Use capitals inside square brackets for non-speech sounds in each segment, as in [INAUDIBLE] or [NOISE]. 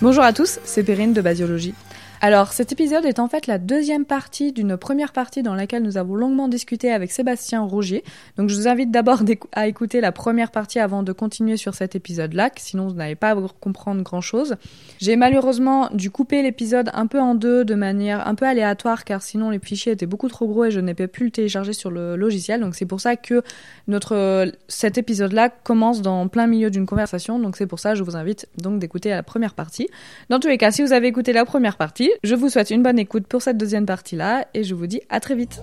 Bonjour à tous, c'est Perrine de Basiologie. Alors cet épisode est en fait la deuxième partie d'une première partie dans laquelle nous avons longuement discuté avec Sébastien Rougier. Donc je vous invite d'abord à écouter la première partie avant de continuer sur cet épisode-là, sinon vous n'allez pas comprendre grand-chose. J'ai malheureusement dû couper l'épisode un peu en deux de manière un peu aléatoire car sinon les fichiers étaient beaucoup trop gros et je n'ai pas pu le télécharger sur le logiciel. Donc c'est pour ça que notre cet épisode-là commence dans plein milieu d'une conversation. Donc c'est pour ça que je vous invite donc d'écouter la première partie. Dans tous les cas, si vous avez écouté la première partie, je vous souhaite une bonne écoute pour cette deuxième partie-là et je vous dis à très vite.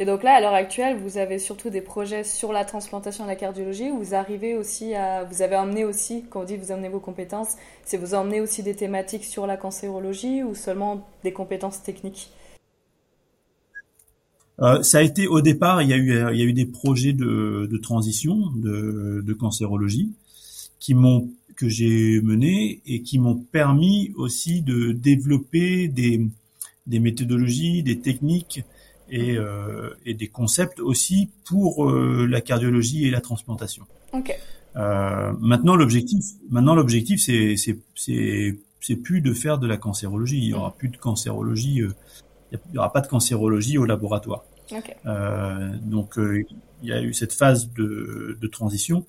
Et donc là, à l'heure actuelle, vous avez surtout des projets sur la transplantation et la cardiologie. Où vous arrivez aussi à, vous avez emmené aussi, quand on dit vous amenez vos compétences, c'est vous emmenez aussi des thématiques sur la cancérologie ou seulement des compétences techniques? Euh, ça a été au départ, il y a eu, il y a eu des projets de, de transition de, de cancérologie qui m'ont que j'ai menés et qui m'ont permis aussi de développer des, des méthodologies, des techniques et, euh, et des concepts aussi pour euh, la cardiologie et la transplantation. Okay. Euh, maintenant l'objectif, maintenant l'objectif c'est c'est c'est c'est plus de faire de la cancérologie. Il y aura plus de cancérologie. Euh, il y aura pas de cancérologie au laboratoire. Okay. Euh, donc il y a eu cette phase de, de transition.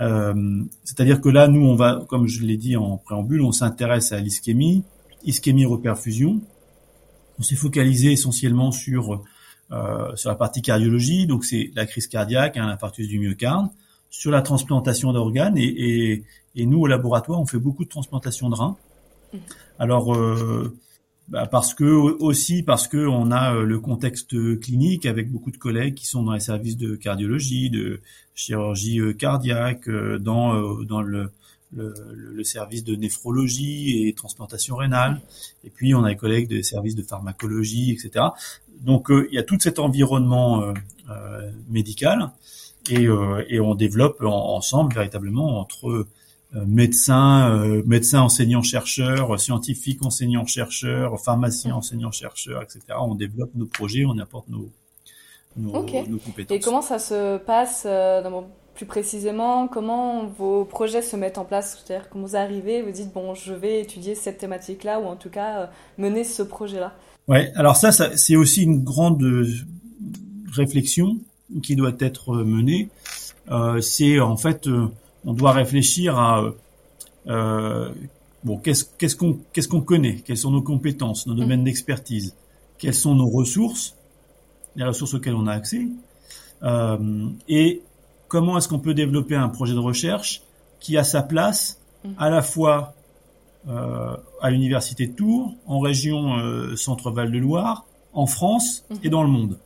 Euh, c'est-à-dire que là, nous, on va, comme je l'ai dit en préambule, on s'intéresse à l'ischémie, ischémie-reperfusion. On s'est focalisé essentiellement sur euh, sur la partie cardiologie, donc c'est la crise cardiaque, hein, l'infarctus du myocarde, sur la transplantation d'organes et, et, et, nous au laboratoire, on fait beaucoup de transplantation de reins. Mmh. Alors euh, bah parce que aussi parce que on a euh, le contexte clinique avec beaucoup de collègues qui sont dans les services de cardiologie, de chirurgie euh, cardiaque, euh, dans dans le, le, le, service de néphrologie et transplantation rénale. Et puis on a les collègues des services de pharmacologie, etc. Donc il y a tout cet environnement euh, médical et, et on développe ensemble véritablement entre euh, médecins, euh, médecins enseignants-chercheurs, scientifiques enseignants-chercheurs, pharmaciens enseignants-chercheurs, etc. On développe nos projets, on apporte nos, nos, nos compétences. Et comment ça se passe euh, plus précisément? Comment vos projets se mettent en place? C'est-à-dire quand vous arrivez, vous dites bon, je vais étudier cette thématique-là ou en tout cas mener ce projet-là? Ouais, alors ça, ça c'est aussi une grande réflexion qui doit être menée. Euh, c'est en fait on doit réfléchir à euh, bon qu'est-ce qu'on qu'est-ce qu'on connaît, quelles sont nos compétences, nos domaines mm. d'expertise, quelles sont nos ressources, les ressources auxquelles on a accès, euh, et comment est-ce qu'on peut développer un projet de recherche qui a sa place mm. à la fois euh, à l'université de Tours, en région euh, Centre-Val de Loire, en France mm. et dans le monde.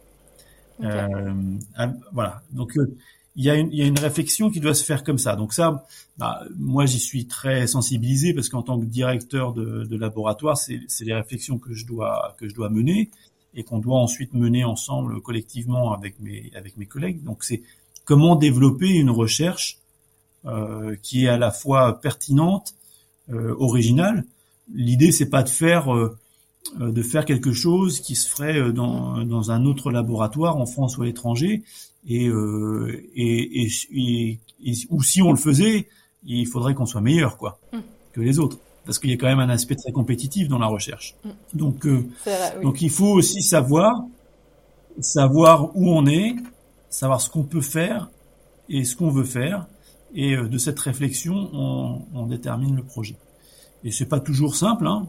Okay. Euh, voilà. Donc euh, il y, a une, réflexion qui doit se faire comme ça. Donc ça, bah, moi j'y suis très sensibilisé parce qu'en tant que directeur de, laboratoire, c'est les réflexions que je dois mener et qu'on doit ensuite mener ensemble collectivement avec mes avec mes collègues. Donc c'est comment développer une recherche euh, qui est à la fois pertinente, euh, originale. L'idée c'est pas de faire euh, de faire quelque chose qui se ferait dans, dans un autre laboratoire en France ou à l'étranger et, euh, et, et, et, ou si on le faisait, il faudrait qu'on soit meilleur quoi mm. que les autres parce qu'il y a quand même un aspect très compétitif dans la recherche. Mm. Donc euh, vrai, oui. donc il faut aussi savoir savoir où on est, savoir ce qu'on peut faire et ce qu'on veut faire et euh, de cette réflexion on, on détermine le projet. Et c'est pas toujours simple hein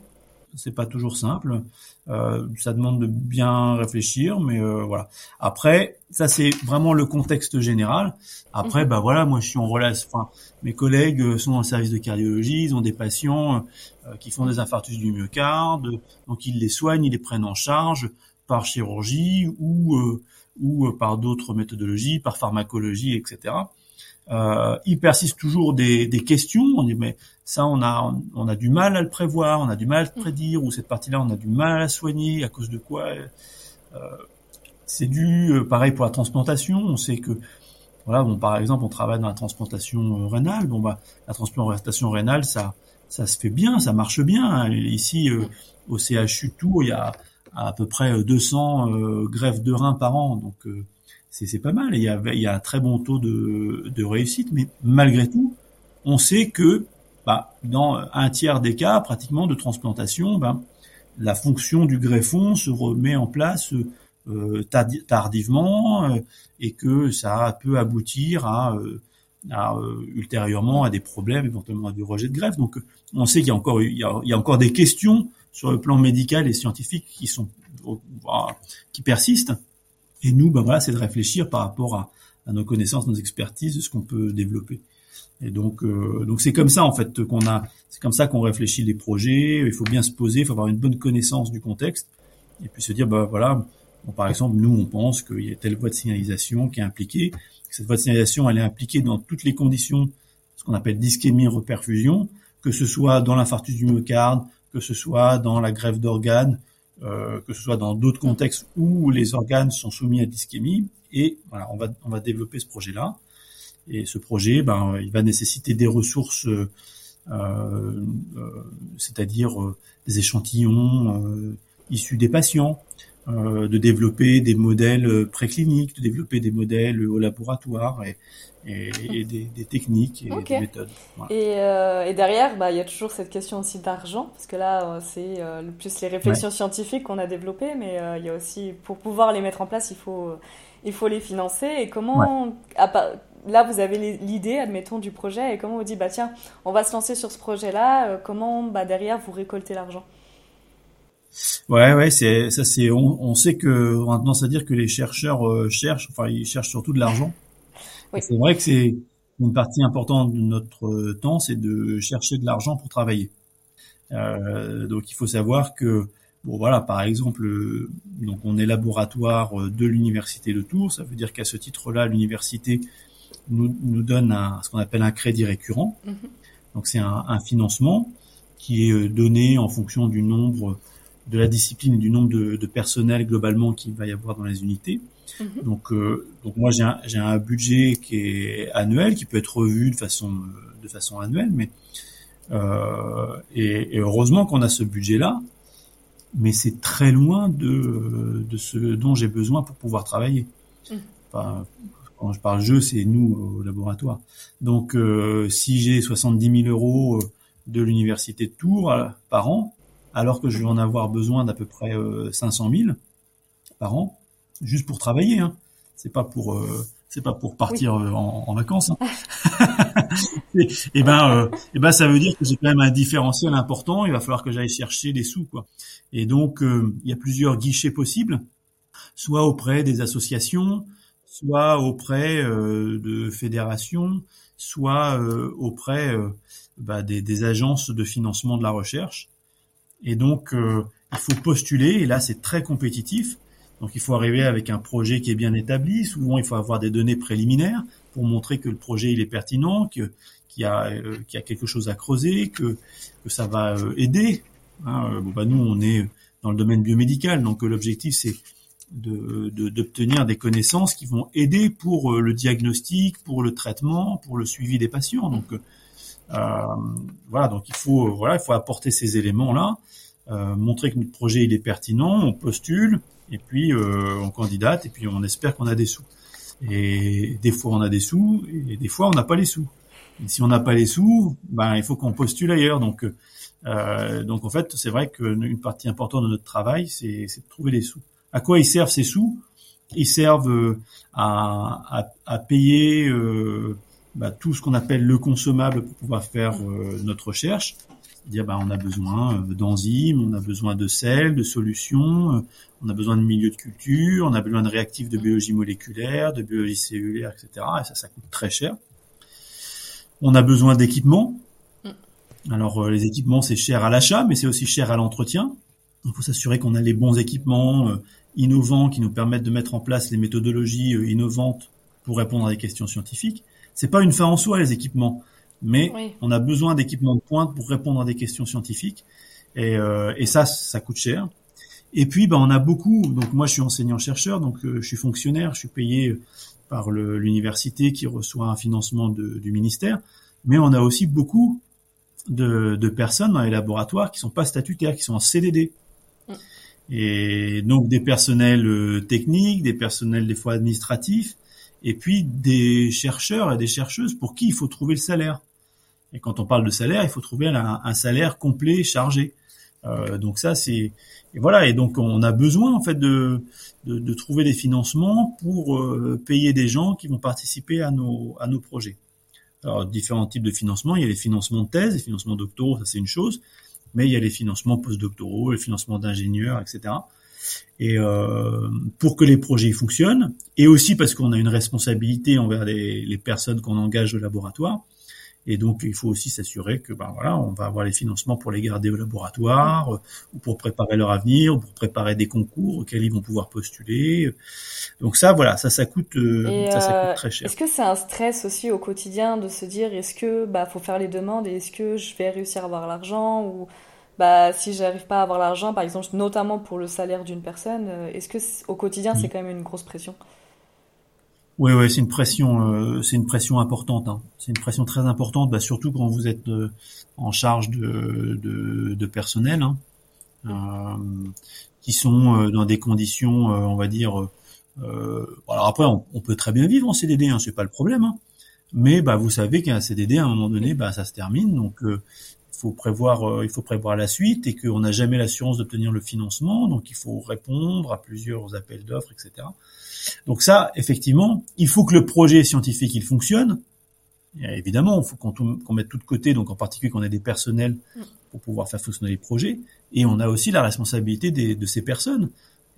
c'est pas toujours simple. Euh, ça demande de bien réfléchir, mais euh, voilà. Après, ça c'est vraiment le contexte général. Après, mmh. bah voilà, moi je suis en relation. Enfin, mes collègues euh, sont dans le service de cardiologie, ils ont des patients euh, qui font des infarctus du myocarde, donc ils les soignent, ils les prennent en charge par chirurgie ou euh, ou par d'autres méthodologies, par pharmacologie, etc. Euh, il persiste toujours des, des, questions. On dit mais ça on a on a du mal à le prévoir, on a du mal à le mm. prédire ou cette partie-là on a du mal à soigner à cause de quoi euh, C'est dû euh, pareil pour la transplantation. On sait que voilà bon par exemple on travaille dans la transplantation euh, rénale. Bon bah la transplantation rénale ça ça se fait bien, ça marche bien. Ici, au CHU Tours, il y a à peu près 200 greffes de reins par an, donc c'est pas mal. Il y, a, il y a un très bon taux de, de réussite, mais malgré tout, on sait que bah, dans un tiers des cas, pratiquement de transplantation, bah, la fonction du greffon se remet en place euh, tardivement euh, et que ça peut aboutir à, euh, à ultérieurement à des problèmes, éventuellement à du rejet de greffe. Donc, on sait qu'il y a encore il y a, il y a encore des questions sur le plan médical et scientifique qui sont qui persistent. Et nous, ben voilà, c'est de réfléchir par rapport à, à nos connaissances, nos expertises, ce qu'on peut développer. Et donc, euh, donc c'est comme ça en fait qu'on a, c'est comme ça qu'on réfléchit les projets. Il faut bien se poser, il faut avoir une bonne connaissance du contexte, et puis se dire, bah voilà, bon, par exemple, nous on pense qu'il y a telle voie de signalisation qui est impliquée. Cette voie de signalisation, elle est impliquée dans toutes les conditions, ce qu'on appelle d'ischémie reperfusion, que ce soit dans l'infarctus du myocarde, que ce soit dans la grève d'organes, euh, que ce soit dans d'autres contextes où les organes sont soumis à d'ischémie. Et voilà, on va on va développer ce projet-là. Et ce projet, ben, il va nécessiter des ressources, euh, euh, c'est-à-dire euh, des échantillons issus des patients, de développer des modèles précliniques, de développer des modèles au laboratoire et, et, des, des, techniques et des méthodes. Et, euh, et, derrière, bah, il y a toujours cette question aussi d'argent, parce que là, c'est euh, plus les réflexions scientifiques qu'on a développées, mais il y a aussi, pour pouvoir les mettre en place, il faut, il faut les financer. Et comment, là, vous avez l'idée, admettons, du projet, et comment vous dites, bah tiens, on va se lancer sur ce projet-là, euh, comment, bah, derrière, vous récoltez l'argent? Ouais, ouais, c'est ça, c'est on, sait que on a tendance à dire que les chercheurs euh, cherchent, enfin, ils cherchent surtout de l'argent. C'est vrai que c'est une partie importante de notre euh, temps, c'est de chercher de l'argent pour travailler. donc, il faut savoir que Bon voilà, par exemple, donc on est laboratoire de l'université de Tours, ça veut dire qu'à ce titre-là, l'université nous, nous donne un, ce qu'on appelle un crédit récurrent. Mhm. Donc c'est un, un, financement qui est euh, donné en fonction du nombre de la discipline et du nombre de, de personnel globalement qu'il va y avoir dans les unités. Mhm. Donc, euh, donc moi j'ai un, j'ai un budget qui est annuel, qui peut être revu de façon de façon annuelle, mais euh, et, et, heureusement qu'on a ce budget-là, mais c'est très loin de, de ce dont j'ai besoin pour pouvoir travailler. Mhm. Enfin, quand je parle jeu, c'est nous au laboratoire. Donc, euh, si j'ai 70 000 euros euh, de l'université de Tours euh, par an, alors que je vais en avoir besoin d'à peu près 500 000 par an, juste pour travailler. Hein. C'est pas pour c'est pas pour partir en, vacances. Hein. [LAUGHS] et, ben, et ben, ça veut dire que j'ai quand même un différentiel important. Il va falloir que j'aille chercher des sous, quoi. Et donc, il y a plusieurs guichets possibles, soit auprès des associations, soit auprès euh, de fédérations, soit euh, auprès euh, bah, des, des, agences de financement de la recherche. Et donc, il faut postuler, et là, c'est très compétitif. Donc, il faut arriver avec un projet qui est bien établi. Souvent, il faut avoir des données préliminaires pour montrer que le projet il est pertinent, que qu'il y a qu'il y a quelque chose à creuser, que que ça va aider. Hein. Bon, bah, nous, on est dans le domaine biomédical, donc l'objectif c'est d'obtenir de, des connaissances qui vont aider pour euh, le diagnostic, pour le traitement, pour le suivi des patients. Donc euh, voilà, donc il faut voilà, il faut apporter ces éléments là, euh, montrer que notre projet il est pertinent, on postule et puis euh, on candidate et puis on espère qu'on a des sous. Et des fois on a des sous et des fois on n'a pas les sous. Et si on n'a pas les sous, ben il faut qu'on postule ailleurs. Donc euh, donc en fait c'est vrai qu'une partie importante de notre travail c'est de trouver les sous. À quoi ils servent ces sous? Ils servent euh, à, à, payer euh, bah, tout ce qu'on appelle le consommable pour pouvoir faire euh, notre recherche. Dire, bah, on a besoin d'enzymes, on a besoin de sel, de solutions, on a besoin de milieux de culture, on a besoin de réactifs de biologie moléculaire, de biologie cellulaire, etc. Et ça, ça coûte très cher. On a besoin d'équipements. Mm. Alors les équipements, c'est cher à l'achat, mais c'est aussi cher à l'entretien. Il faut s'assurer qu'on a les bons équipements, innovants qui nous permettent de mettre en place les méthodologies euh, innovantes pour répondre à des questions scientifiques. C'est pas une fin en soi les équipements, mais on a besoin d'équipements de pointe pour répondre à des questions scientifiques. Et, euh, et ça, ça coûte cher. Et puis, ben, on a beaucoup. Donc moi, je suis enseignant-chercheur, donc euh, je suis fonctionnaire, je suis payé par l'université qui reçoit un financement de, du ministère. Mais on a aussi beaucoup de, de, personnes dans les laboratoires qui sont pas statutaires, qui sont en CDD. Mm. Et donc des personnels euh, techniques, des personnels des fois administratifs, et puis des chercheurs et des chercheuses pour qui il faut trouver le salaire. Et quand on parle de salaire, il faut trouver un, salaire complet, chargé. Euh, donc ça, c'est et voilà. Et donc on a besoin en fait de de, de trouver des financements pour euh, payer des gens qui vont participer à nos à nos projets. Alors différents types de financements. Il y a les financements de thèse, les financements doctoraux, ça c'est une chose. Mais il y a les financements postdoctoraux, les financements d'ingénieurs, etc. Et euh, pour que les projets fonctionnent, et aussi parce qu'on a une responsabilité envers les, les personnes qu'on engage au laboratoire, et donc, il faut aussi s'assurer que, ben voilà, on va avoir les financements pour les garder au laboratoire, euh, ou pour préparer leur avenir, ou pour préparer des concours auxquels ils vont pouvoir postuler. Donc ça, voilà, ça, ça coûte, euh, ça, ça coûte euh, très cher. Est-ce que c'est un stress aussi au quotidien de se dire, est-ce que, bah, faut faire les demandes, et est-ce que je vais réussir à avoir l'argent, ou bah, si j'arrive pas à avoir l'argent, par exemple, notamment pour le salaire d'une personne, est-ce que au quotidien, c'est quand même une grosse pression? Oui, oui, c'est une pression, euh, c'est une pression importante. Hein. C'est une pression très importante, bah, surtout quand vous êtes euh, en charge de, de, de personnel, hein, euh, qui sont dans des conditions, on va dire. alors après, on, peut très bien vivre en CDD, hein, c'est pas le problème. Hein. Mais bah, vous savez qu'un CDD, à un moment donné, bah, ça se termine, donc faut prévoir, il faut prévoir la suite et qu'on n'a jamais l'assurance d'obtenir le financement, donc il faut répondre à plusieurs appels d'offres, etc. Donc ça, effectivement, il faut que le projet scientifique il fonctionne. évidemment, il faut qu'on mette tout de côté, donc en particulier qu'on ait des personnels pour pouvoir faire fonctionner les projets. Et on a aussi la responsabilité de ces personnes.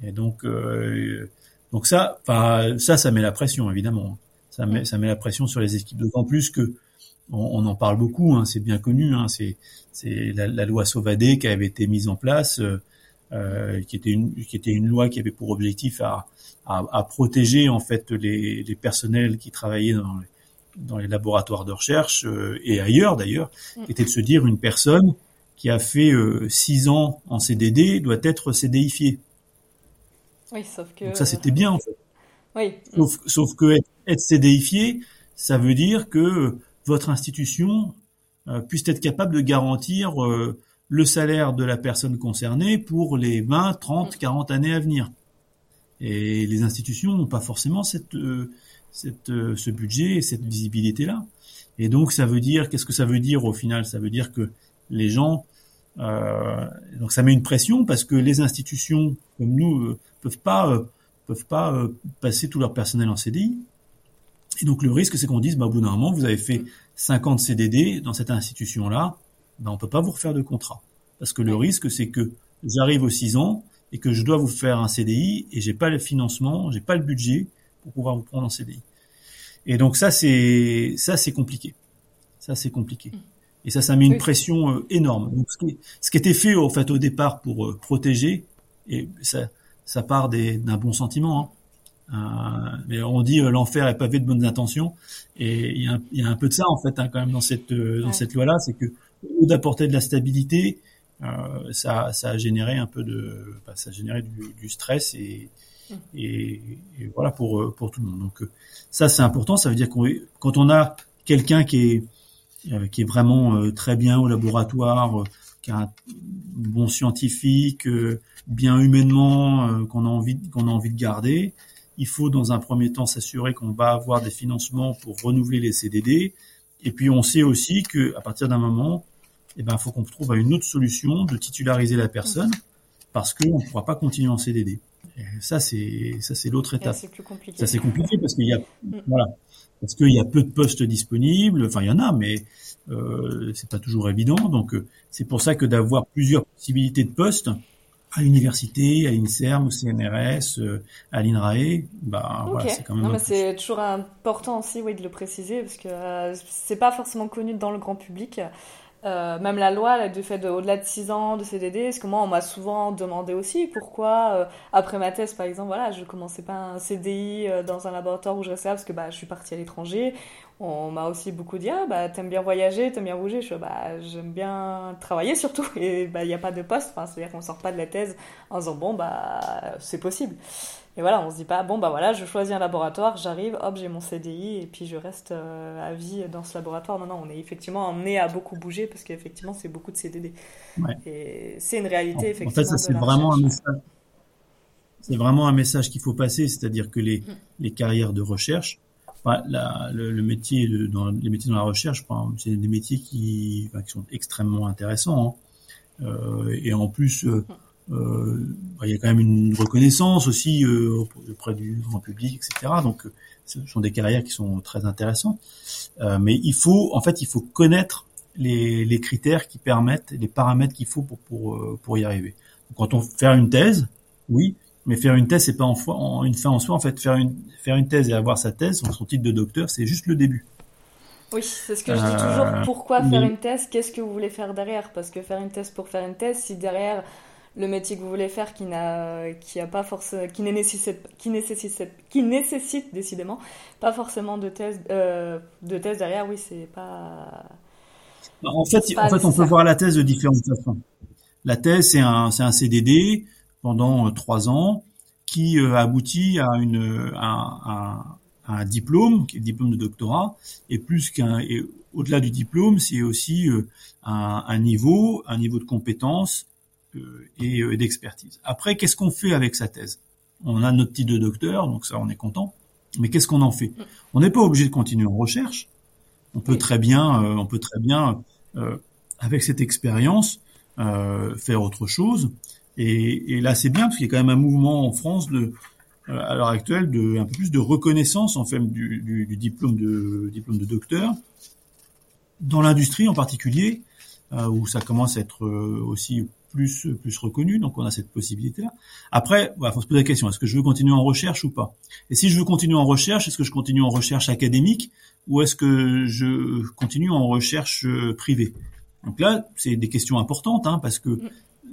Et donc, euh, donc ça, ça, ça met la pression, évidemment. Ça met, ça met la pression sur les équipes. D'autant plus que on, en parle beaucoup, hein, c'est bien connu. Hein, c'est la, la, loi Sauvadé qui avait été mise en place. Euh, euh, qui était une qui était une loi qui avait pour objectif à, à, à protéger en fait les, les, personnels qui travaillaient dans les, dans les laboratoires de recherche euh, et ailleurs d'ailleurs, mm. était de se dire une personne qui a fait euh, six ans en CDD doit être CDIfiée. Oui, sauf que Donc ça c'était bien en fait. Oui. Sauf, sauf que être, être CDIfié, ça veut dire que votre institution puisse être capable de garantir le salaire de la personne concernée pour les 20, 30, 40 années à venir. Et les institutions n'ont pas forcément euh, euh, ce budget et cette visibilité-là. Et donc, ça veut dire, qu'est-ce que ça veut dire au final? Ça veut dire que les gens, euh, donc ça met une pression parce que les institutions comme nous euh, peuvent pas, peuvent pas passer tout leur personnel en CDI. Et donc le risque, c'est qu'on dise, bah, au bout d'un moment, vous avez fait 50 CDD dans cette institution-là, ben, on peut pas vous refaire de contrat. Parce que le risque, c'est que j'arrive aux 6 ans et que je dois vous faire un CDI et j'ai pas le financement, j'ai pas le budget pour pouvoir vous prendre en CDI. Et donc ça, c'est ça, c'est compliqué. Ça, c'est compliqué. Et ça, ça met une pression euh, énorme. Donc, ce qui, ce qui était fait, en fait, au départ pour euh, protéger, et ça, ça part d'un bon sentiment, hein. euh, mais on dit l'enfer est pavé de bonnes intentions, et il y, a un, y a un peu de ça en fait hein, quand même dans cette dans cette loi-là, c'est que d'apporter de la stabilité, euh, ça, a généré un peu de, ça a généré du, stress et, et, voilà pour euh, pour tout le monde. Donc euh, ça c'est important. Ça veut dire qu'on quand on a quelqu'un qui est qui est vraiment très bien au laboratoire, qui a un bon scientifique, bien humainement, qu'on a envie qu'on a envie de garder. Il faut dans un premier temps s'assurer qu'on va avoir des financements pour renouveler les CDD. Et puis on sait aussi que à partir d'un moment, eh ben, faut qu'on trouve une autre solution de titulariser la personne parce qu'on ne pourra pas continuer en CDD. Et ça, c'est ça, c'est l'autre étape. C'est plus compliqué. Ça, c'est compliqué parce qu'il y a, mm. voilà, parce qu'il y a peu de postes disponibles. Enfin, il y en a, mais euh, c'est pas toujours évident. Donc, euh, c'est pour ça que d'avoir plusieurs possibilités de postes à l'université, à l'INSERM, au CNRS, euh, à l'INRAE, bah voilà, c'est quand même. Non, c'est toujours important aussi, oui, de le préciser parce que euh, c'est pas forcément connu dans le grand public. Euh, même la loi, du fait au-delà de 6 ans de CDD, parce que moi, on m'a souvent demandé aussi pourquoi, euh, après ma thèse, par exemple, voilà, je commençais pas un CDI euh, dans un laboratoire où je restais là, parce que bah, je suis partie à l'étranger. on m'a aussi beaucoup dit ah bah t'aimes bien voyager, t'aimes bien bouger. Je bah j'aime bien travailler surtout et bah il n'y a pas de poste. Enfin, c'est-à-dire qu'on sort pas de la thèse en disant bon bah c'est possible. Et voilà, on se dit pas bon bah voilà, je choisis un laboratoire, j'arrive, hop j'ai mon CDI et puis je reste euh, à vie dans ce laboratoire. Non non, on est effectivement emmené à beaucoup bouger parce qu'effectivement c'est beaucoup de CDD. Et c'est une réalité effectivement. En fait ça c'est vraiment un message. C'est vraiment un message qu'il faut passer, c'est-à-dire que les, les carrières de recherche la, le, métier de, dans les métiers dans la recherche, c'est des métiers qui, qui sont extrêmement intéressants. Hein. Euh, et en plus, euh, euh, il y a quand même une reconnaissance aussi euh, auprès du grand public, etc. Donc, ce sont des carrières qui sont très intéressantes. Euh, mais il faut, en fait, il faut connaître les, les critères qui permettent, les paramètres qu'il faut pour, pour, pour y arriver. quand on fait une thèse, oui, mais faire une thèse, c'est pas en, en, une fin en soi. En fait, faire une, faire une thèse et avoir sa thèse, son titre de docteur, c'est juste le début. Oui, c'est ce que je dis toujours. Euh, Pourquoi faire une thèse? Qu'est-ce que vous voulez faire derrière? Parce que faire une thèse pour faire une thèse, si derrière le métier que vous voulez faire qui n'a qui a pas forcément qui nécessite qui nécessite qui nécessite décidément pas forcément de thèse euh, de thèse derrière. Oui c'est pas en fait en fait on peut voir la thèse de différentes façons. La thèse c'est un c'est un CDD pendant euh, trois ans, qui euh, aboutit à une à, un diplôme, qui est le diplôme de doctorat, et plus qu'un et au-delà du diplôme, c'est aussi euh, un, un, niveau, un niveau de compétence et, d'expertise. Après, qu'est-ce qu'on fait avec sa thèse? On a notre titre de docteur, donc ça, on est content. Mais qu'est-ce qu'on en fait? On n'est pas obligé de continuer en recherche. On peut très bien, on peut très bien, avec cette expérience, faire autre chose. Et, là, c'est bien parce qu'il y a quand même un mouvement en France euh, à l'heure actuelle de un peu plus de reconnaissance en fait du, du, diplôme de diplôme de docteur dans l'industrie en particulier euh, où ça commence à être euh, aussi plus plus reconnu donc on a cette possibilité là après il bah, faut se poser la question est-ce que je veux continuer en recherche ou pas? Et si je veux continuer en recherche est-ce que je continue en recherche académique ou est-ce que je continue en recherche privée? Donc là c'est des questions importantes hein, parce que mm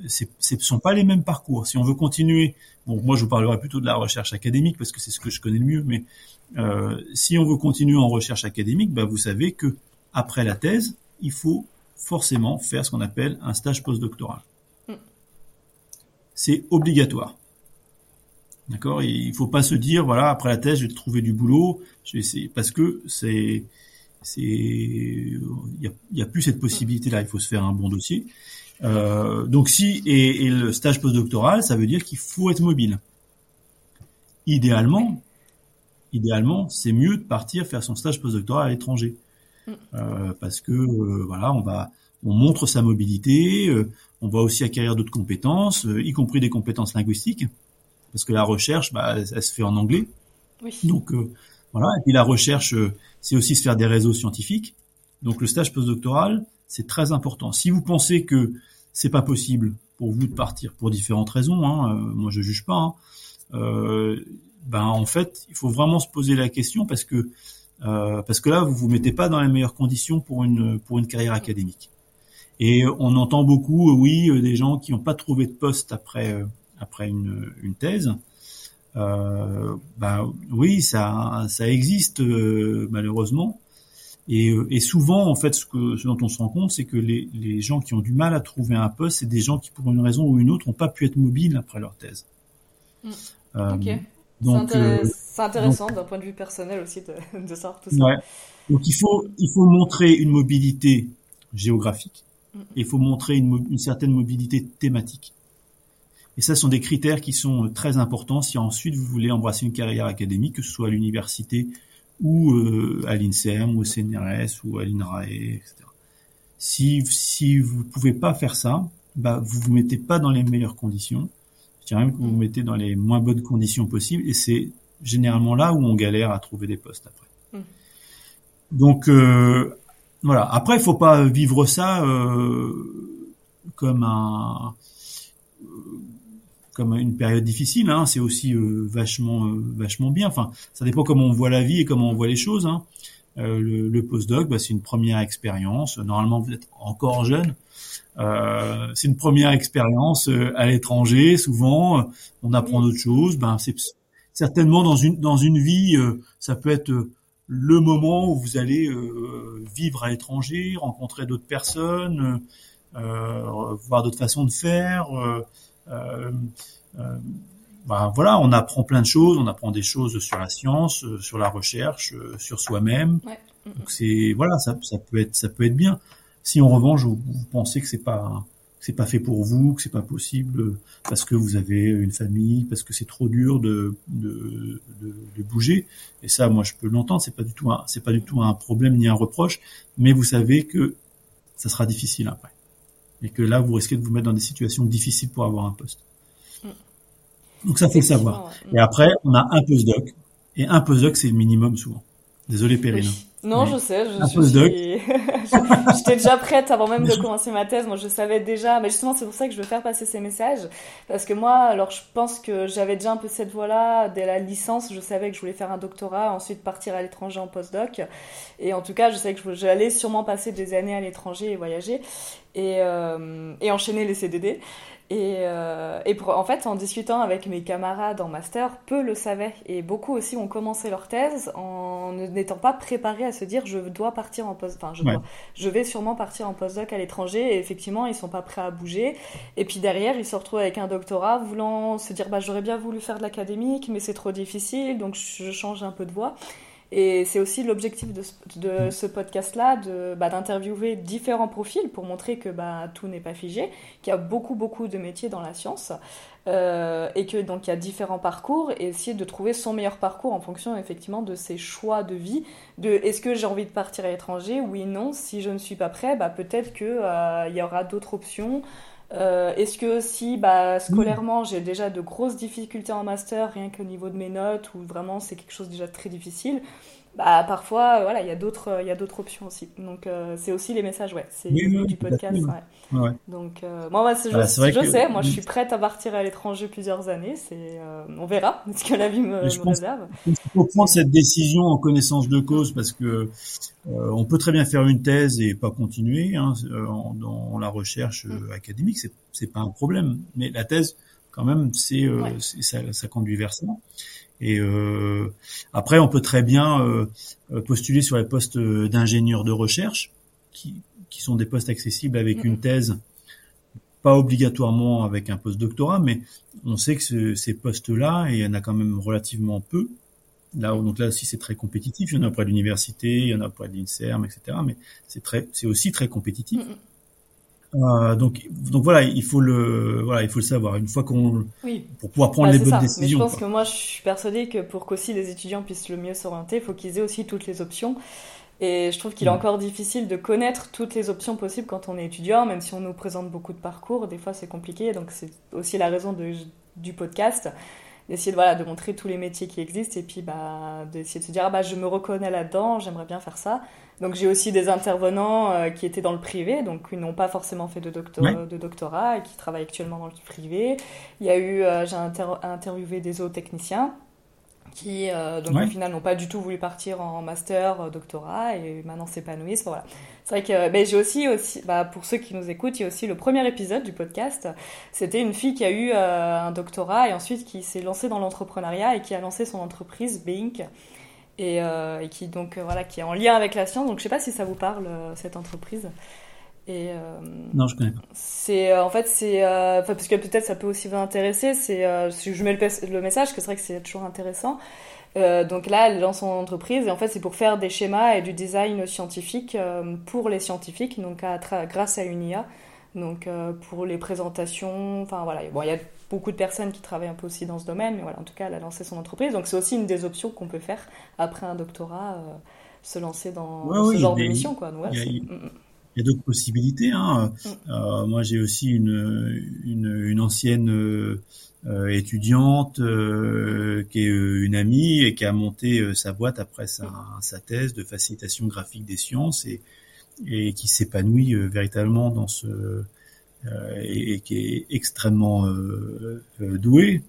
ce ne sont pas les mêmes parcours. Si on veut continuer, bon, moi je vous parlerai plutôt de la recherche académique parce que c'est ce que je connais le mieux, mais euh, si on veut continuer en recherche académique, bah, vous savez que après la thèse, il faut forcément faire ce qu'on appelle un stage postdoctoral. C'est obligatoire. D'accord? Il faut pas se dire voilà après la thèse je vais trouver du boulot, je vais essayer parce que c'est c'est il y a, a, plus cette possibilité là. Il faut se faire un bon dossier. Euh, donc si et, et, le stage postdoctoral, ça veut dire qu'il faut être mobile. Idéalement, idéalement, c'est mieux de partir faire son stage postdoctoral à l'étranger, mm. euh, parce que euh, voilà, on va, on montre sa mobilité, euh, on va aussi acquérir d'autres compétences, euh, y compris des compétences linguistiques, parce que la recherche, bah, elle, se fait en anglais. Oui. Donc voilà, et puis la recherche, c'est aussi se faire des réseaux scientifiques. Donc le stage postdoctoral, c'est très important. Si vous pensez que c'est pas possible pour vous de partir pour différentes raisons. Hein, euh, moi, je juge pas. Hein, euh, ben en fait, il faut vraiment se poser la question parce que euh, parce que là, vous vous mettez pas dans les meilleures conditions pour une pour une carrière académique. Et on entend beaucoup, oui, des gens qui n'ont pas trouvé de poste après après une, une thèse. Euh, ben oui, ça ça existe malheureusement. Et, euh, et, souvent, en fait, ce, que, ce dont on se rend compte, c'est que les, les, gens qui ont du mal à trouver un poste, c'est des gens qui, pour une raison ou une autre, n'ont pas pu être mobiles après leur thèse. Mm. Euh, ok. Donc, euh, c'est intéressant d'un point de vue personnel aussi de, [LAUGHS] de savoir tout ça. Ouais. Donc il faut, il faut montrer une mobilité géographique. Il faut montrer une, une, certaine mobilité thématique. Et ça, ce sont des critères qui sont très importants si ensuite vous voulez embrasser une carrière académique, que ce soit à l'université ou euh, à l'INSERM ou au CNRS ou à l'INRAE, etc. Si, si vous pouvez pas faire ça, bah, vous vous mettez pas dans les meilleures conditions. Je dirais même que vous vous mettez dans les moins bonnes conditions possibles et c'est généralement là où on galère à trouver des postes après. Mmh. Donc euh, voilà. Après, il faut pas vivre ça euh, comme un comme une période difficile. Hein, c'est aussi euh, vachement euh, vachement bien. Enfin, ça dépend comment on voit la vie et comment on voit les choses. Hein. Euh, le, le postdoc, bah, c'est une première expérience. Normalement, vous êtes encore jeune. Euh, c'est une première expérience à l'étranger. Souvent, on apprend d'autres choses. Ben, c'est certainement dans une dans une vie, ça peut être le moment où vous allez vivre à l'étranger, rencontrer d'autres personnes, voir d'autres façons de faire. Bah, voilà, on apprend plein de choses, on apprend des choses sur la science, sur la recherche, sur soi-même. Ouais. Donc c'est voilà, ça, ça peut être ça peut être bien. Si en revanche vous, vous pensez que c'est pas c'est pas fait pour vous, que c'est pas possible parce que vous avez une famille, parce que c'est trop dur de, de, de, de, bouger. Et ça, moi, je peux l'entendre. C'est pas du tout un, c'est pas du tout un problème ni un reproche, mais vous savez que ça sera difficile après, et que là, vous risquez de vous mettre dans des situations difficiles pour avoir un poste. Mm. Donc ça, faut le savoir. Et après, on a un postdoc, et un postdoc, c'est le minimum souvent. Désolé, Périne. Non, je sais, je, suis... [LAUGHS] j'étais déjà prête avant même de [LAUGHS] commencer ma thèse. Moi, je savais déjà, mais justement, c'est pour ça que je veux faire passer ces messages, parce que moi, alors, je pense que j'avais déjà un peu cette voie-là dès la licence. Je savais que je voulais faire un doctorat, ensuite partir à l'étranger en postdoc, et en tout cas, je savais que j'allais sûrement passer des années à l'étranger et voyager, et, euh, et enchaîner les CDD. Et, euh, et pour, en fait, en discutant avec mes camarades en master, peu le savaient. Et beaucoup aussi ont commencé leur thèse en n'étant pas préparés à se dire je dois partir en post, enfin je, dois, je vais sûrement partir en postdoc à l'étranger. Et effectivement, ils sont pas prêts à bouger. Et puis derrière, ils se retrouvent avec un doctorat, voulant se dire bah j'aurais bien voulu faire de l'académique, mais c'est trop difficile, donc je change un peu de voie. Et c'est aussi l'objectif de, de, ce podcast-là, de, bah, d'interviewer différents profils pour montrer que bah, tout n'est pas figé, qu'il y a beaucoup, beaucoup de métiers dans la science, euh, et que donc il y a différents parcours, et essayer de trouver son meilleur parcours en fonction effectivement de ses choix de vie, de est-ce que j'ai envie de partir à l'étranger, oui, non, si je ne suis pas prêt, bah, peut-être qu'il euh, y aura d'autres options. Euh, Est-ce que si bah, scolairement j'ai déjà de grosses difficultés en master, rien qu'au niveau de mes notes, ou vraiment c'est quelque chose déjà très difficile, bah, parfois, voilà, il y a d'autres, il y a d'autres options aussi. Donc, euh, c'est aussi les messages, ouais. C'est du podcast, ouais. ouais. Donc, euh, moi, je, je sais, moi, je suis prête à partir à l'étranger plusieurs années. C'est, euh, on verra [LAUGHS] ce que la vie me, me réserve. Il faut prendre cette décision en connaissance de cause parce que on peut très bien faire une thèse et pas continuer hein, dans la recherche mm. académique. C'est, c'est pas un problème. Mais la thèse, quand même, c'est, ça, ça conduit vers ça. Et euh, après, on peut très bien euh, postuler sur les postes d'ingénieur de recherche, qui, qui, sont des postes accessibles avec une thèse, pas obligatoirement avec un post-doctorat, mais on sait que ces postes-là, et il y en a quand même relativement peu. Là, donc là aussi, c'est très compétitif. Il y en a auprès de l'université, il y en a auprès de l'INSERM, etc. Mais c'est très, c'est aussi très compétitif. Euh, donc, donc voilà, il faut le, voilà, il faut le savoir. Une fois qu'on, oui. pour pouvoir prendre les bonnes ça. décisions. Mais je pense que moi, je suis persuadée que pour qu'aussi les étudiants puissent le mieux s'orienter, il faut qu'ils aient aussi toutes les options. Et je trouve qu'il est encore difficile de connaître toutes les options possibles quand on est étudiant, même si on nous présente beaucoup de parcours. Des fois, c'est compliqué. Donc, c'est aussi la raison de, du podcast d'essayer de, voilà, de montrer tous les métiers qui existent et puis bah, d'essayer de se dire ah, bah, je me reconnais là-dedans, j'aimerais bien faire ça. Donc j'ai aussi des intervenants euh, qui étaient dans le privé, donc qui n'ont pas forcément fait de, de doctorat et qui travaillent actuellement dans le privé. Il y a eu, euh, j'ai interviewé des zootechniciens qui euh, donc au final n'ont pas du tout voulu partir en master, doctorat et maintenant s'épanouissent. Voilà. C'est vrai que ben, j'ai aussi, aussi bah, pour ceux qui nous écoutent, il y a aussi le premier épisode du podcast. C'était une fille qui a eu un doctorat et ensuite qui s'est lancée dans l'entrepreneuriat et qui a lancé son entreprise Bink et, euh, et, qui donc euh, voilà qui est en lien avec la science. Donc je sais pas si ça vous parle euh, cette entreprise. Et non, je connais pas. C'est en fait c'est parce que peut-être ça peut aussi vous intéresser. C'est si je mets le, le message que c'est vrai que c'est toujours intéressant. donc là, elle lance son entreprise et en fait c'est pour faire des schémas et du design scientifique pour les scientifiques, donc à grâce à une IA. Donc pour les présentations, enfin voilà, bon il y a beaucoup de personnes qui travaillent un peu aussi dans ce domaine, mais voilà, en tout cas, elle a lancé son entreprise. Donc, c'est aussi une des options qu'on peut faire après un doctorat, euh, se lancer dans ce genre de mission, quoi. Il y a d'autres possibilités. Hein. Mm. Euh, moi, j'ai aussi une, une, ancienne euh, étudiante qui est une amie et qui a monté sa boîte après sa, sa thèse de facilitation graphique des sciences et, et qui s'épanouit véritablement dans ce euh, et, qui est extrêmement euh, euh, doué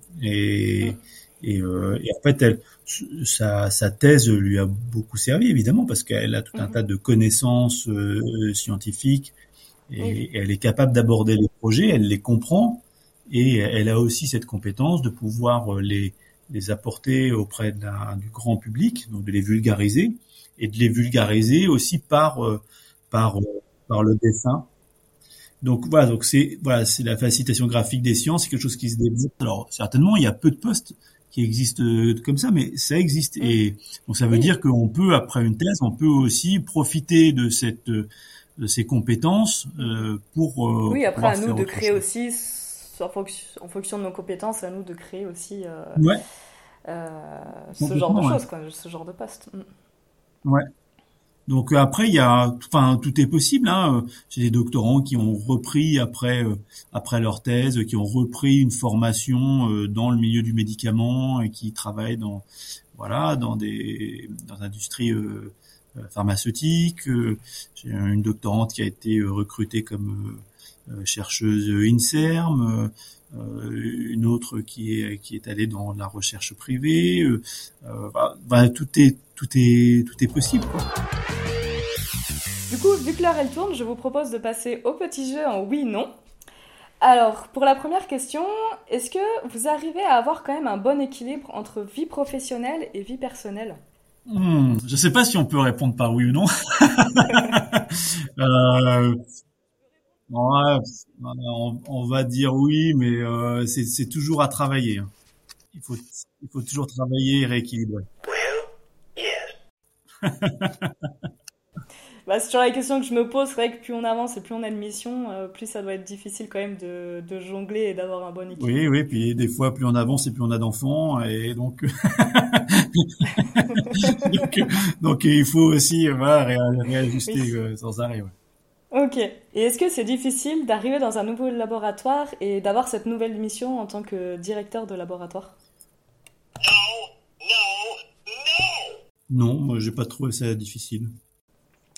et, et, en fait elle sa, sa, thèse lui a beaucoup servi évidemment parce qu'elle a tout un mhm. tas de connaissances scientifiques et, elle est capable d'aborder les projets, elle les comprend et elle a aussi cette compétence de pouvoir les, les apporter auprès de la, du grand public, donc de les vulgariser et de les vulgariser aussi par par par le dessin. Donc voilà, donc c'est voilà, c'est la facilitation graphique des sciences, c'est quelque chose qui se développe. Alors certainement, il y a peu de postes qui existent comme ça, mais ça existe. Et donc ça veut dire qu'on peut après une thèse, on peut aussi profiter de cette de ces compétences euh, pour euh, oui après à nous de créer aussi en fonction, en fonction de nos compétences à nous de créer aussi euh, ouais. ce genre de choses quoi, ce genre de poste. Mm. Ouais. Donc après, il y a, enfin, tout est possible. Hein. J'ai des doctorants qui ont repris après après leur thèse, qui ont repris une formation dans le milieu du médicament et qui travaillent dans voilà dans des dans l'industrie pharmaceutique. J'ai une doctorante qui a été recrutée comme chercheuse INSERM. Euh, une autre qui est qui est allée dans la recherche privée. Euh, bah, bah, tout est tout est tout est possible. Quoi. Du coup, vu que l'heure elle tourne, je vous propose de passer au petit jeu en oui/non. Alors, pour la première question, est-ce que vous arrivez à avoir quand même un bon équilibre entre vie professionnelle et vie personnelle? Hmm, Je ne sais pas si on peut répondre par oui ou non. [LAUGHS] euh, on, va dire oui, mais euh, c'est toujours à travailler. Hein. Il faut, il faut toujours travailler et rééquilibrer. [LAUGHS] Bah, c'est toujours la question que je me pose. C'est vrai que plus on avance et plus on a de missions, euh, plus ça doit être difficile quand même de, jongler et d'avoir un bon équilibre. Oui, oui. Puis des fois, plus on avance et plus on a d'enfants. Et donc... [LAUGHS] donc, il faut aussi réajuster euh, sans arrêt. Ok. Et est-ce que c'est difficile d'arriver dans un nouveau laboratoire et d'avoir cette nouvelle mission en tant que directeur de laboratoire? Non, moi j'ai pas trouvé ça difficile.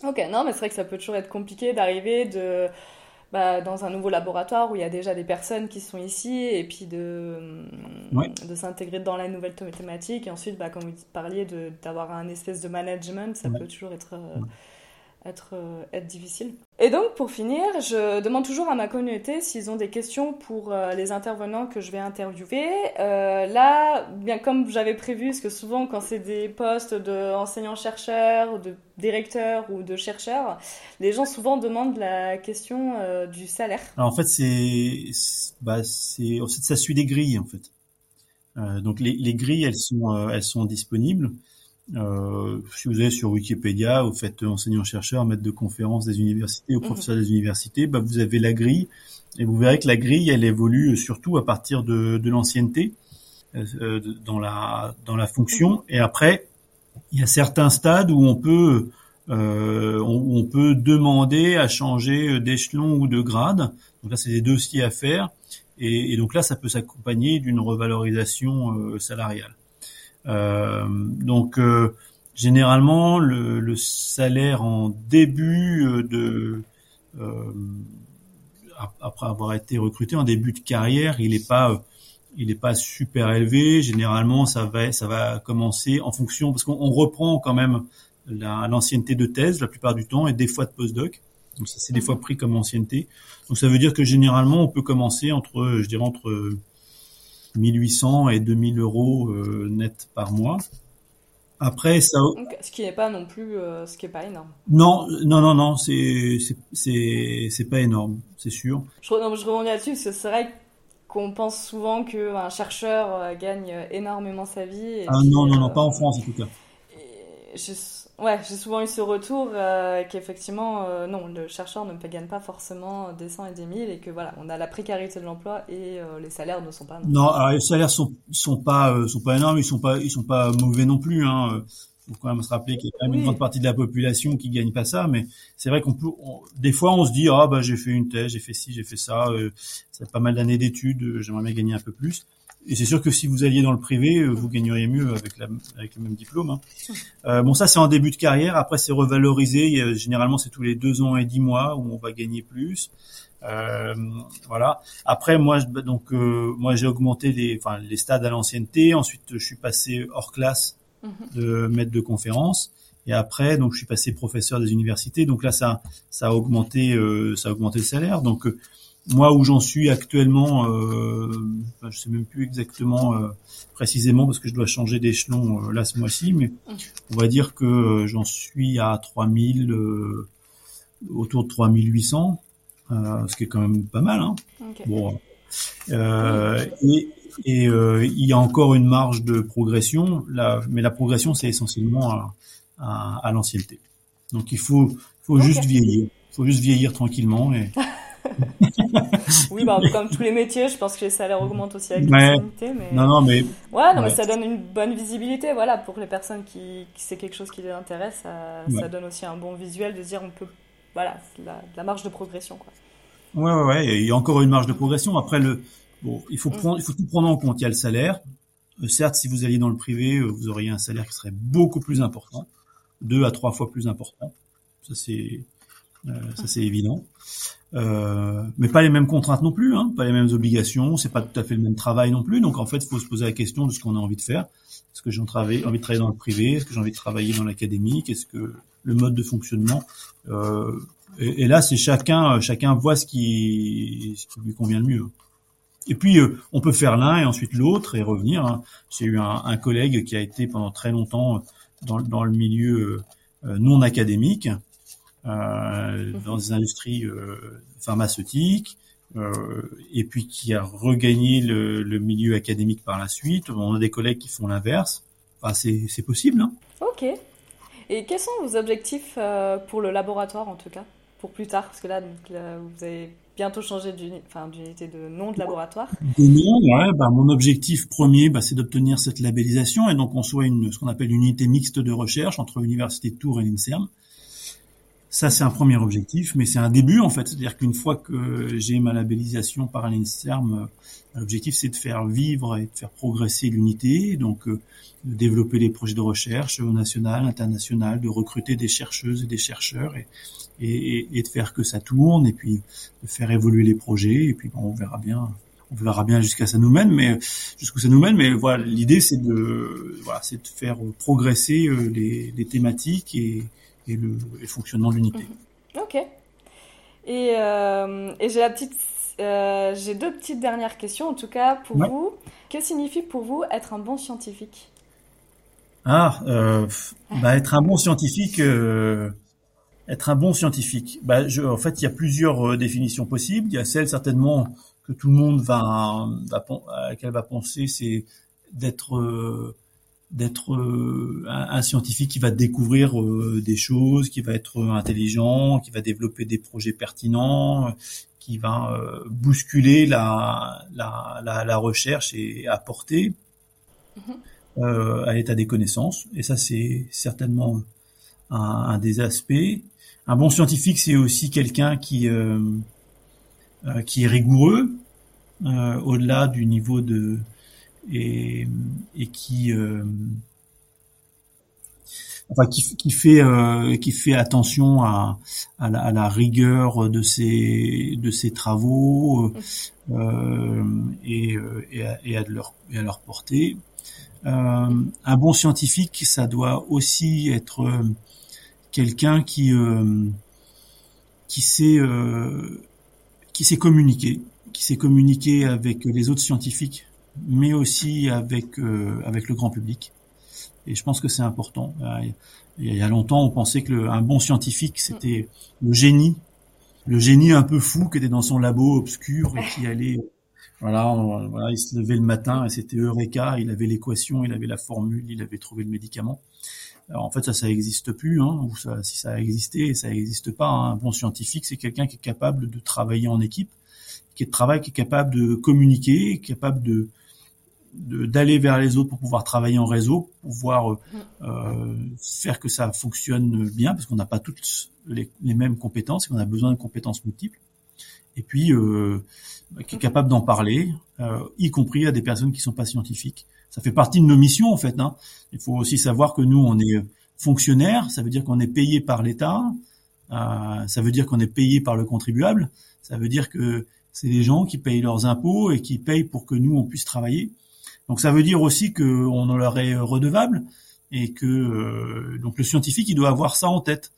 Ok, non, mais c'est vrai que ça peut toujours être compliqué d'arriver de bah, dans un nouveau laboratoire où il y a déjà des personnes qui sont ici et puis de, de s'intégrer dans la nouvelle thématique. Et ensuite, bah, comme vous parliez, d'avoir un espèce de management, ça peut toujours être, euh, être, euh, être difficile. Et donc, pour finir, je demande toujours à ma communauté s'ils ont des questions pour euh, les intervenants que je vais interviewer. Euh, là, bien comme j'avais prévu, parce que souvent, quand c'est des postes d'enseignants-chercheurs, de directeurs ou de chercheurs, les gens souvent demandent la question du salaire. Alors, en fait, bah, ça suit des grilles, en fait. donc, les, les, grilles, elles sont, elles sont disponibles. Euh, si vous allez sur Wikipédia, vous faites enseignant-chercheur, maître de conférence des universités ou mhm. professeur des universités, bah, vous avez la grille et vous verrez que la grille, elle évolue surtout à partir de, de l'ancienneté euh, dans la dans la fonction. Mhm. Et après, il y a certains stades où on peut euh, on, on, peut demander à changer d'échelon ou de grade. Donc là, c'est des dossiers à faire. Et, et donc là, ça peut s'accompagner d'une revalorisation euh, salariale. Euh, donc euh, généralement le, le, salaire en début euh, de après avoir été recruté en début de carrière, il n'est pas il n'est pas super élevé. Généralement, ça va ça va commencer en fonction parce qu'on reprend quand même l'ancienneté de thèse la plupart du temps et des fois de postdoc. Donc ça c'est des fois pris comme ancienneté. Donc ça veut dire que généralement on peut commencer entre je dirais entre 1800 et 2000 euros euh, net par mois. Après ça. ce qui n'est pas non plus, euh, ce qui est pas énorme. Non, non, non, non, c'est c'est c'est pas énorme, c'est sûr. Je, non, je rebondis là-dessus parce que c'est vrai qu'on pense souvent qu'un chercheur euh, gagne énormément sa vie. ah non, non, non, pas en France en tout cas. Ouais, j'ai souvent eu ce retour euh, qu'effectivement, euh, non, le chercheur ne gagne pas forcément des 100 et des 1000 et que voilà, on a la précarité de l'emploi et euh, les salaires ne sont pas. Non, alors, les salaires sont sont pas sont pas énormes, ils sont pas ils sont pas mauvais non plus. Hein. Faut quand même se rappeler qu'il y a quand même une grande partie de la population qui gagne pas ça, mais c'est vrai qu'on peut, des fois, on se dit ah bah j'ai fait une thèse, j'ai fait ci, j'ai fait ça, ça pas mal d'années d'études, j'aimerais bien gagner un peu plus. Et c'est sûr que si vous alliez dans le privé, euh, vous gagneriez mieux avec, la, avec le même diplôme. Hein. [LAUGHS] Euh, bon, ça c'est en début de carrière. Après, c'est revalorisé. généralement, c'est tous les deux ans et dix mois où on va gagner plus. Euh, voilà. Après, moi, donc, euh, moi, j'ai augmenté les, enfin, les stades à l'ancienneté. Ensuite, je suis passé hors classe mhm. de maître de conférence. Et après, donc, je suis passé professeur des universités. Donc là, ça, ça a augmenté, ça a augmenté le salaire. Donc moi où j'en suis actuellement, euh, je sais même plus exactement euh, précisément parce que je dois changer d'échelon là ce mois-ci, mais on va dire que j'en suis à 3000, autour de 3800, ce qui est quand même pas mal. Hein. Bon, et, et il y a encore une marge de progression, là, mais la progression c'est essentiellement à, à, à l'ancienneté. Donc il faut, faut juste vieillir, faut juste vieillir tranquillement et [LAUGHS] oui, bah, [LAUGHS] comme tous les métiers, je pense que les salaires augmentent aussi avec l'ancienneté. Mais... Non, non, mais. Ouais, non, mais ça donne une bonne visibilité, voilà, pour les personnes qui, qui c'est quelque chose qui les intéresse, ça, ça, donne aussi un bon visuel de dire on peut, voilà, la, la marge de progression, quoi. Ouais, ouais, ouais, il y a encore une marge de progression. Après, le, bon, il faut prendre, il faut tout prendre en compte. Il y a le salaire. Euh, certes, si vous alliez dans le privé, euh, vous auriez un salaire qui serait beaucoup plus important, deux à trois fois plus important. Ça, c'est, ça, c'est évident. Euh, mais pas les mêmes contraintes non plus, hein, pas les mêmes obligations, c'est pas tout à fait le même travail non plus. Donc en fait, il faut se poser la question de ce qu'on a envie de faire. Est-ce que j'ai envie de travailler dans le privé? Est-ce que j'ai envie de travailler dans l'académique Est-ce que le mode de fonctionnement euh, et, là, c'est chacun, chacun voit ce qui, ce qui lui convient le mieux. Et puis, euh, on peut faire l'un et ensuite l'autre et revenir. Hein. J'ai eu un, collègue qui a été pendant très longtemps dans, le milieu euh, non académique euh, dans des industries euh, pharmaceutiques, euh, et puis qui a regagné le, le, milieu académique par la suite. On a des collègues qui font l'inverse. Enfin, c'est possible. Hein. Ok. Et quels sont vos objectifs pour le laboratoire en tout cas pour plus tard? Parce que là, donc, vous avez bientôt changé d'unité de nom de laboratoire. De nom, ouais. Bah, mon objectif premier, bah, c'est d'obtenir cette labellisation et donc on soit une, ce qu'on appelle une unité mixte de recherche entre l'université de Tours et l'INSERM. Ça, c'est un premier objectif, mais c'est un début en fait. C'est-à-dire qu'une fois que j'ai ma labellisation par l'INSERM, euh, l'objectif c'est de faire vivre et de faire progresser l'unité, donc euh, de développer les projets de recherche au national, international, de recruter des chercheuses et des chercheurs et, et, et de faire que ça tourne et puis de faire évoluer les projets et puis bon, on verra bien on verra bien jusqu'à ça nous mène, mais jusqu'où ça nous mène. Mais voilà, l'idée c'est de voilà, c'est de faire progresser euh, les, les thématiques et, et le, fonctionnement de l'unité. Mhm. Ok. Et, euh, et j'ai la petite, euh, j'ai deux petites dernières questions en tout cas pour vous. Que signifie pour vous être un bon scientifique? Ah, euh, bah, être un bon scientifique. Être un bon scientifique. Bah, je, en fait, il y a plusieurs définitions possibles. Il y a celle certainement que tout le monde va, va à laquelle va penser, c'est d'être d'être euh, un, scientifique qui va découvrir euh, des choses, qui va être intelligent, qui va développer des projets pertinents, qui va euh, bousculer la, la, la, la, recherche et apporter mm-hmm. à l'état des connaissances. Et ça, c'est certainement un, un, des aspects. Un bon scientifique, c'est aussi quelqu'un qui qui est rigoureux, au-delà du niveau de et, et qui euh, enfin qui, qui fait euh, qui fait attention à, à, la, à, la, rigueur de ses de ses travaux euh, et, et, à, et, à, leur et à leur portée. Euh, un bon scientifique, ça doit aussi être quelqu'un qui qui sait qui sait communiquer, qui sait communiquer avec les autres scientifiques mais aussi avec euh, avec le grand public. Et je pense que c'est important. Il y a longtemps, on pensait que un bon scientifique, c'était le génie, le génie un peu fou qui était dans son labo obscur et qui allait, voilà, voilà, il se levait le matin et c'était Eureka, il avait l'équation, il avait la formule, il avait trouvé le médicament. Alors en fait, ça, ça n'existe plus, hein, si ça a existé, ça n'existe pas. Hein. Un bon scientifique, c'est quelqu'un qui est capable de travailler en équipe, qui est de travail, qui est capable de communiquer, capable de d'aller vers les autres pour pouvoir travailler en réseau, pour pouvoir euh, mm. euh, faire que ça fonctionne bien, parce qu'on n'a pas toutes les, mêmes compétences et on a besoin de compétences multiples. Et puis, euh, qui est capable d'en parler, euh, y compris à des personnes qui sont pas scientifiques. Ça fait partie de nos missions en fait. Hein. Il faut aussi savoir que nous, on est fonctionnaires, ça veut dire qu'on est payé par l'État, euh, ça veut dire qu'on est payé par le contribuable, ça veut dire que c'est des gens qui payent leurs impôts et qui payent pour que nous on puisse travailler. Donc ça veut dire aussi qu'on en leur est redevable et que euh, donc le scientifique il doit avoir ça en tête.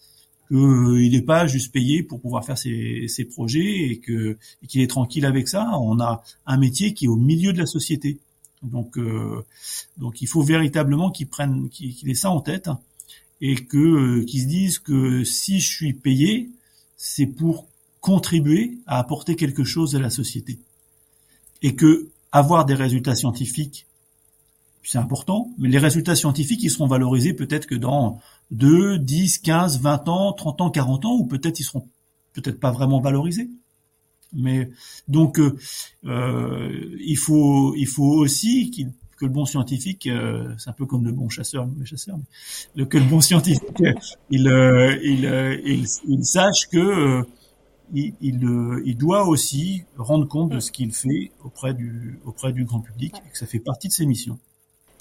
qu'il n'est pas juste payé pour pouvoir faire ses, ses projets et que qu'il est tranquille avec ça. On a un métier qui est au milieu de la société. Donc, euh, donc il faut véritablement qu'ils prennent, qu'ils aient ça en tête et que euh, qu'ils se disent que si je suis payé, c'est pour contribuer à apporter quelque chose à la société et que avoir des résultats scientifiques c'est important, mais les résultats scientifiques, ils seront valorisés peut-être que dans 2, 10, 15, 20 ans, 30 ans, 40 ans, ou peut-être ils seront peut-être pas vraiment valorisés. Mais donc euh, euh, il faut il faut aussi que le bon scientifique, euh, c'est un peu comme le bon chasseur, le mauvais chasseur, mais que le bon scientifique, [LAUGHS] il, il, il, il, sache que il, il, doit aussi rendre compte de ce qu'il fait auprès du auprès du grand public et que ça fait partie de ses missions.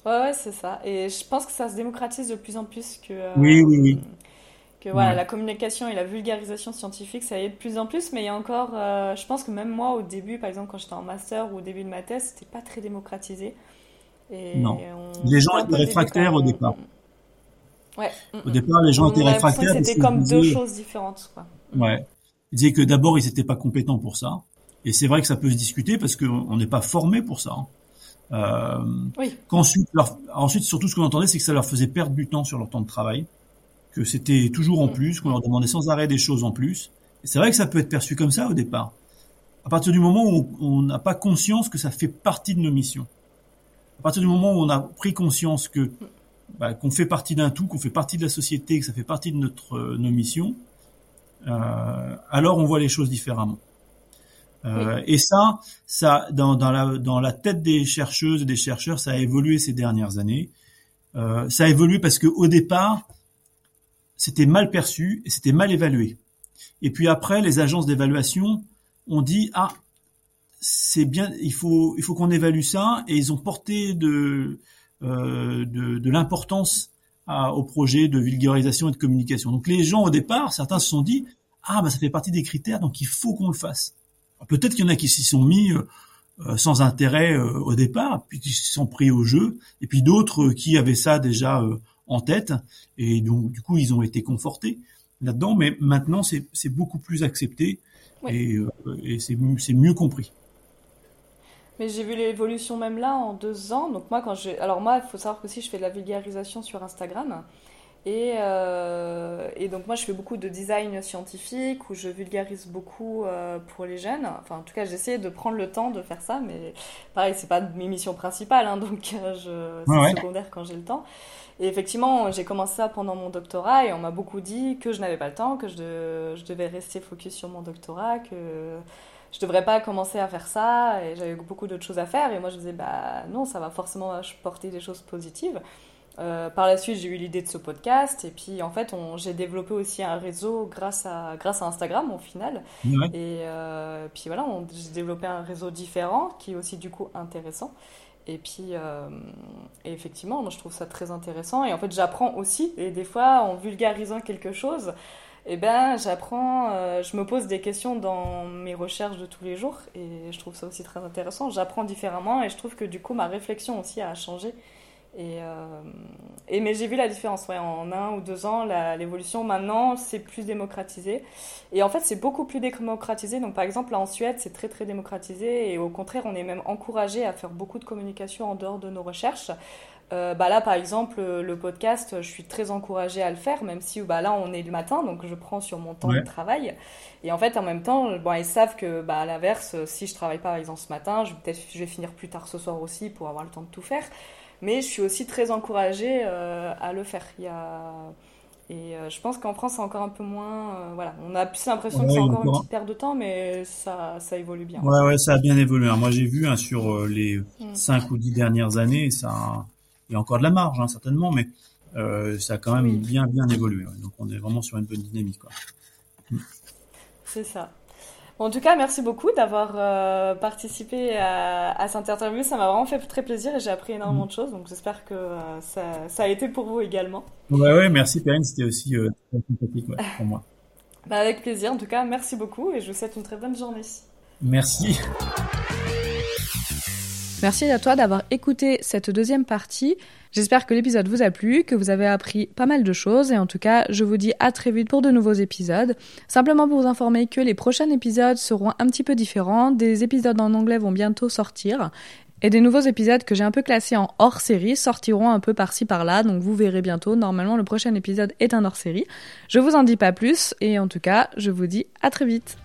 Ouais, ouais, c'est ça. Et je pense que ça se démocratise de plus en plus que. oui, oui, oui que voilà, la communication et la vulgarisation scientifique, ça y est de plus en plus, mais il y a encore, euh, je pense que même moi, au début, par exemple, quand j'étais en master ou au début de ma thèse, c'était pas très démocratisé. Et non. Les gens étaient réfractaires au départ. Ouais. Au départ, les gens étaient réfractaires. C'était comme deux choses différentes, quoi. Ouais. Ils disaient que d'abord, ils n'étaient pas compétents pour ça. Et c'est vrai que ça peut se discuter parce qu'on n'est pas formé pour ça. Hein. Euh, oui. Ensuite, surtout, ce qu'on entendait, c'est que ça leur faisait perdre du temps sur leur temps de travail que c'était toujours en plus, qu'on leur demandait sans arrêt des choses en plus. Et c'est vrai que ça peut être perçu comme ça au départ. À partir du moment où on n'a pas conscience que ça fait partie de nos missions, à partir du moment où on a pris conscience que bah, qu'on fait partie d'un tout, qu'on fait partie de la société, que ça fait partie de notre euh, nos missions, alors on voit les choses différemment. Euh, Et ça, ça dans, dans, la, dans la tête des chercheuses et des chercheurs, ça a évolué ces dernières années. Euh, ça a évolué parce que au départ, c'était mal perçu et c'était mal évalué. Et puis après, les agences d'évaluation ont dit ah c'est bien, il faut il faut qu'on évalue ça et ils ont porté de euh, de, de l'importance au projet de vulgarisation et de communication. Donc les gens au départ, certains se sont dit ah bah ça fait partie des critères donc il faut qu'on le fasse. Peut-être qu'il y en a qui s'y sont mis euh, euh, sans intérêt euh, au départ, puis qui se sont pris au jeu, et puis d'autres qui avaient ça déjà en tête, et donc du coup ils ont été confortés là-dedans, mais maintenant c'est beaucoup plus accepté et, euh, et c'est mieux compris. Mais j'ai vu l'évolution même là en deux ans. Donc moi, quand j'ai, alors moi, il faut savoir que aussi je fais de la vulgarisation sur Instagram. Et, euh, et, donc moi je fais beaucoup de design scientifique où je vulgarise beaucoup euh, pour les jeunes. Enfin en tout cas j'essaie de prendre le temps de faire ça, mais pareil c'est pas mes missions principales, hein, donc je, c'est secondaire quand j'ai le temps. Et effectivement, j'ai commencé ça pendant mon doctorat et on m'a beaucoup dit que je n'avais pas le temps, que je, je, devais rester focus sur mon doctorat, que je devrais pas commencer à faire ça et j'avais beaucoup d'autres choses à faire. Et moi, je disais, bah non, ça va forcément porter des choses positives. Euh, par la suite, j'ai eu l'idée de ce podcast et puis en fait, j'ai développé aussi un réseau grâce à, grâce à Instagram au final. Et euh, puis voilà, j'ai développé un réseau différent qui est aussi du coup intéressant. Et puis, euh, effectivement, moi je trouve ça très intéressant. Et en fait, j'apprends aussi. Et des fois, en vulgarisant quelque chose, eh ben, j'apprends, euh, je me pose des questions dans mes recherches de tous les jours. Et je trouve ça aussi très intéressant. J'apprends différemment et je trouve que du coup, ma réflexion aussi a changé. Et, euh, mais j'ai vu la différence, en un ou deux ans, l'évolution. Maintenant, c'est plus démocratisé. Et en fait, c'est beaucoup plus démocratisé. Donc, par exemple, là, en Suède, c'est très, très démocratisé. Et au contraire, on est même encouragé à faire beaucoup de communication en dehors de nos recherches. Euh, bah là, par exemple, le podcast, je suis très encouragée à le faire, même si bah là, on est le matin, donc je prends sur mon temps de travail. Et en fait, en même temps, bon, ils savent que, bah, à l'inverse, si je travaille pas, par exemple, ce matin, je, peut-être je vais finir plus tard ce soir aussi pour avoir le temps de tout faire. Mais je suis aussi très encouragée euh, à le faire. Il y a... Et euh, je pense qu'en France, c'est encore un peu moins. Euh, voilà, on a plus l'impression que c'est encore une petite perte de temps, mais ça, ça évolue bien. Ouais, ouais, ça a bien évolué. Moi, j'ai vu hein, sur les 5 mm. ou 10 dernières années, ça, il y a encore de la marge, hein, certainement, mais ça a quand même bien, bien évolué. Donc, on est vraiment sur une bonne dynamique. Quoi. C'est ça en tout cas, merci beaucoup d'avoir euh, participé à, à, cette interview. Ça m'a vraiment fait très plaisir et j'ai appris énormément de choses. Donc j'espère que euh, ça, ça, a été pour vous également. Ouais, ouais, merci Perrine, c'était aussi euh, très sympathique ouais, pour moi. [LAUGHS] bah, avec plaisir. En tout cas, merci beaucoup et je vous souhaite une très bonne journée. Merci. Merci à toi d'avoir écouté cette deuxième partie. J'espère que l'épisode vous a plu, que vous avez appris pas mal de choses et en tout cas, je vous dis à très vite pour de nouveaux épisodes. Simplement pour vous informer que les prochains épisodes seront un petit peu différents, des épisodes en anglais vont bientôt sortir et des nouveaux épisodes que j'ai un peu classés en hors série sortiront un peu par-ci par-là, donc vous verrez bientôt. Normalement, le prochain épisode est un hors série. Je vous en dis pas plus et en tout cas, je vous dis à très vite.